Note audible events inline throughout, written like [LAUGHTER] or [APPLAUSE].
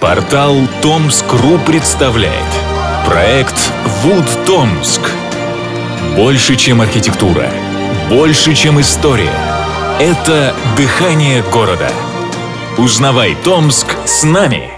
Портал Томск.ру представляет. Проект Вуд Томск Больше, чем архитектура. Больше, чем история. Это дыхание города. Узнавай Томск с нами!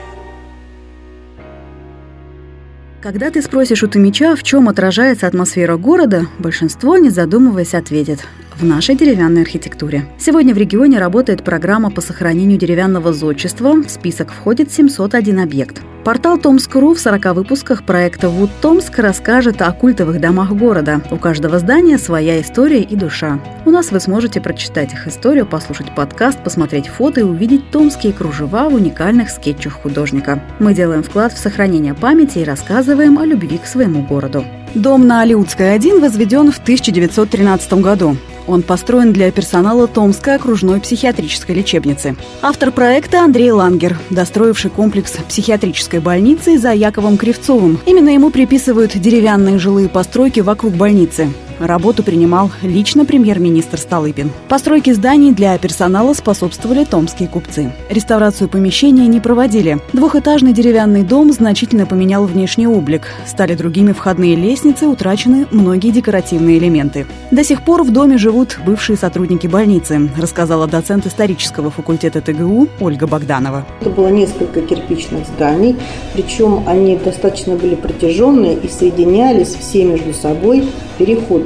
Когда ты спросишь у Томича, в чем отражается атмосфера города, большинство, не задумываясь, ответит в нашей деревянной архитектуре. Сегодня в регионе работает программа по сохранению деревянного зодчества. В список входит 701 объект. Портал Томск.ру в 40 выпусках проекта «Вуд Томск» расскажет о культовых домах города. У каждого здания своя история и душа. У нас вы сможете прочитать их историю, послушать подкаст, посмотреть фото и увидеть томские кружева в уникальных скетчах художника. Мы делаем вклад в сохранение памяти и рассказываем о любви к своему городу. Дом на Алиутской 1 возведен в 1913 году. Он построен для персонала Томской окружной психиатрической лечебницы. Автор проекта Андрей Лангер, достроивший комплекс психиатрической больницы за Яковом Кривцовым. Именно ему приписывают деревянные жилые постройки вокруг больницы. Работу принимал лично премьер-министр Столыпин. Постройки зданий для персонала способствовали томские купцы. Реставрацию помещения не проводили. Двухэтажный деревянный дом значительно поменял внешний облик. Стали другими входные лестницы, утрачены многие декоративные элементы. До сих пор в доме живут бывшие сотрудники больницы, рассказала доцент исторического факультета ТГУ Ольга Богданова. Это было несколько кирпичных зданий, причем они достаточно были протяженные и соединялись все между собой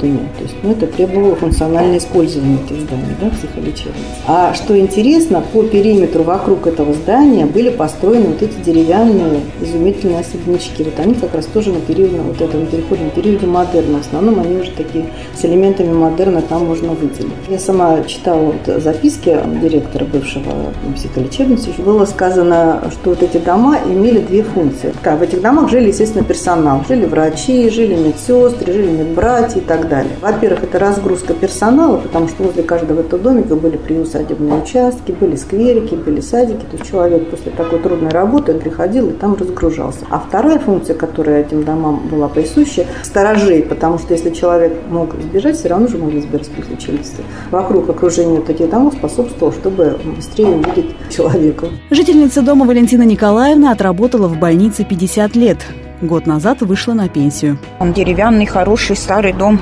переходами. То есть ну, это требовало функциональное использование этих зданий, да, психолечебниц. А что интересно, по периметру вокруг этого здания были построены вот эти деревянные изумительные особнячки. Вот они как раз тоже на период, вот этом переходном периоде модерна. В основном они уже такие с элементами модерна там можно выделить. Я сама читала вот записки директора бывшего психолечебницы. Было сказано, что вот эти дома имели две функции. В этих домах жили, естественно, персонал. Жили врачи, жили медсестры, жили медбратья, и так далее. Во-первых, это разгрузка персонала, потому что возле каждого этого домика были приусадебные участки, были скверики, были садики. То есть человек после такой трудной работы приходил и там разгружался. А вторая функция, которая этим домам была присуща, сторожей, потому что если человек мог сбежать, все равно же могли сбежать челюсти. Вокруг окружения вот этих домов способствовало, чтобы быстрее увидеть человека. Жительница дома Валентина Николаевна отработала в больнице 50 лет. Год назад вышла на пенсию. Он деревянный, хороший, старый дом.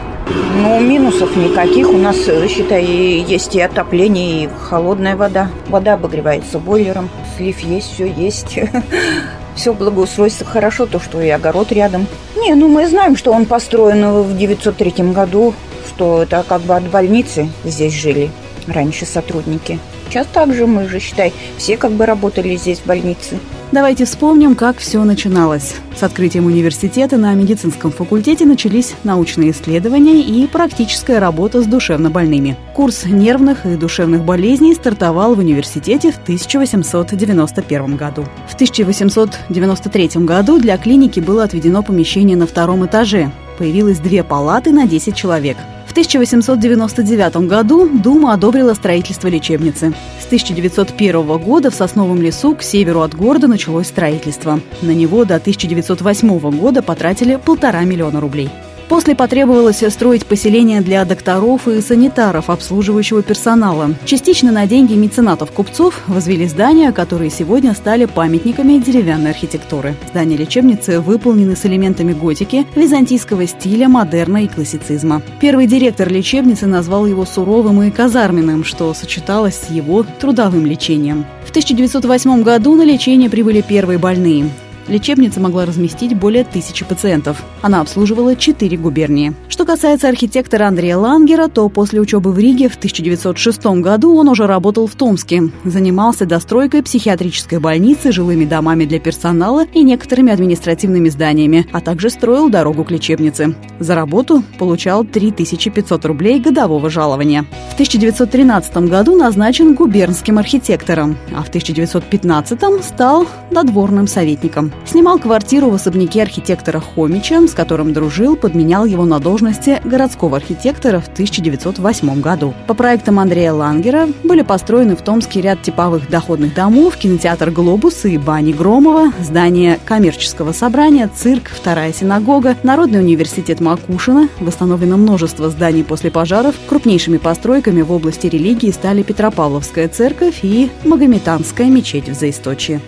Но минусов никаких. У нас, считай, есть и отопление, и холодная вода. Вода обогревается бойлером. Слив есть, все есть. [LAUGHS] Все благоустройство хорошо, то, что и огород рядом. Не, ну мы знаем, что он построен в 903 году, что это как бы от больницы здесь жили раньше сотрудники. Сейчас также мы же, считай, все как бы работали здесь в больнице. Давайте вспомним, как все начиналось. С открытием университета на медицинском факультете начались научные исследования и практическая работа с душевнобольными. Курс нервных и душевных болезней стартовал в университете в 1891 году. В 1893 году для клиники было отведено помещение на втором этаже. Появилось две палаты на 10 человек – в 1899 году Дума одобрила строительство лечебницы. С 1901 года в Сосновом лесу к северу от города началось строительство. На него до 1908 года потратили полтора миллиона рублей. После потребовалось строить поселение для докторов и санитаров, обслуживающего персонала. Частично на деньги меценатов-купцов возвели здания, которые сегодня стали памятниками деревянной архитектуры. Здания лечебницы выполнены с элементами готики, византийского стиля, модерна и классицизма. Первый директор лечебницы назвал его суровым и казарменным, что сочеталось с его трудовым лечением. В 1908 году на лечение прибыли первые больные. Лечебница могла разместить более тысячи пациентов. Она обслуживала четыре губернии. Что касается архитектора Андрея Лангера, то после учебы в Риге в 1906 году он уже работал в Томске. Занимался достройкой психиатрической больницы, жилыми домами для персонала и некоторыми административными зданиями, а также строил дорогу к лечебнице. За работу получал 3500 рублей годового жалования. В 1913 году назначен губернским архитектором, а в 1915 стал надворным советником. Снимал квартиру в особняке архитектора Хомича, с которым дружил, подменял его на должности городского архитектора в 1908 году. По проектам Андрея Лангера были построены в Томске ряд типовых доходных домов, кинотеатр «Глобус» и бани Громова, здание коммерческого собрания, цирк, вторая синагога, Народный университет Макушина. Восстановлено множество зданий после пожаров. Крупнейшими постройками в области религии стали Петропавловская церковь и Магометанская мечеть в Заисточье.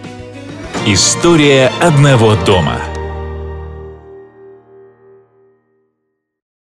История одного дома.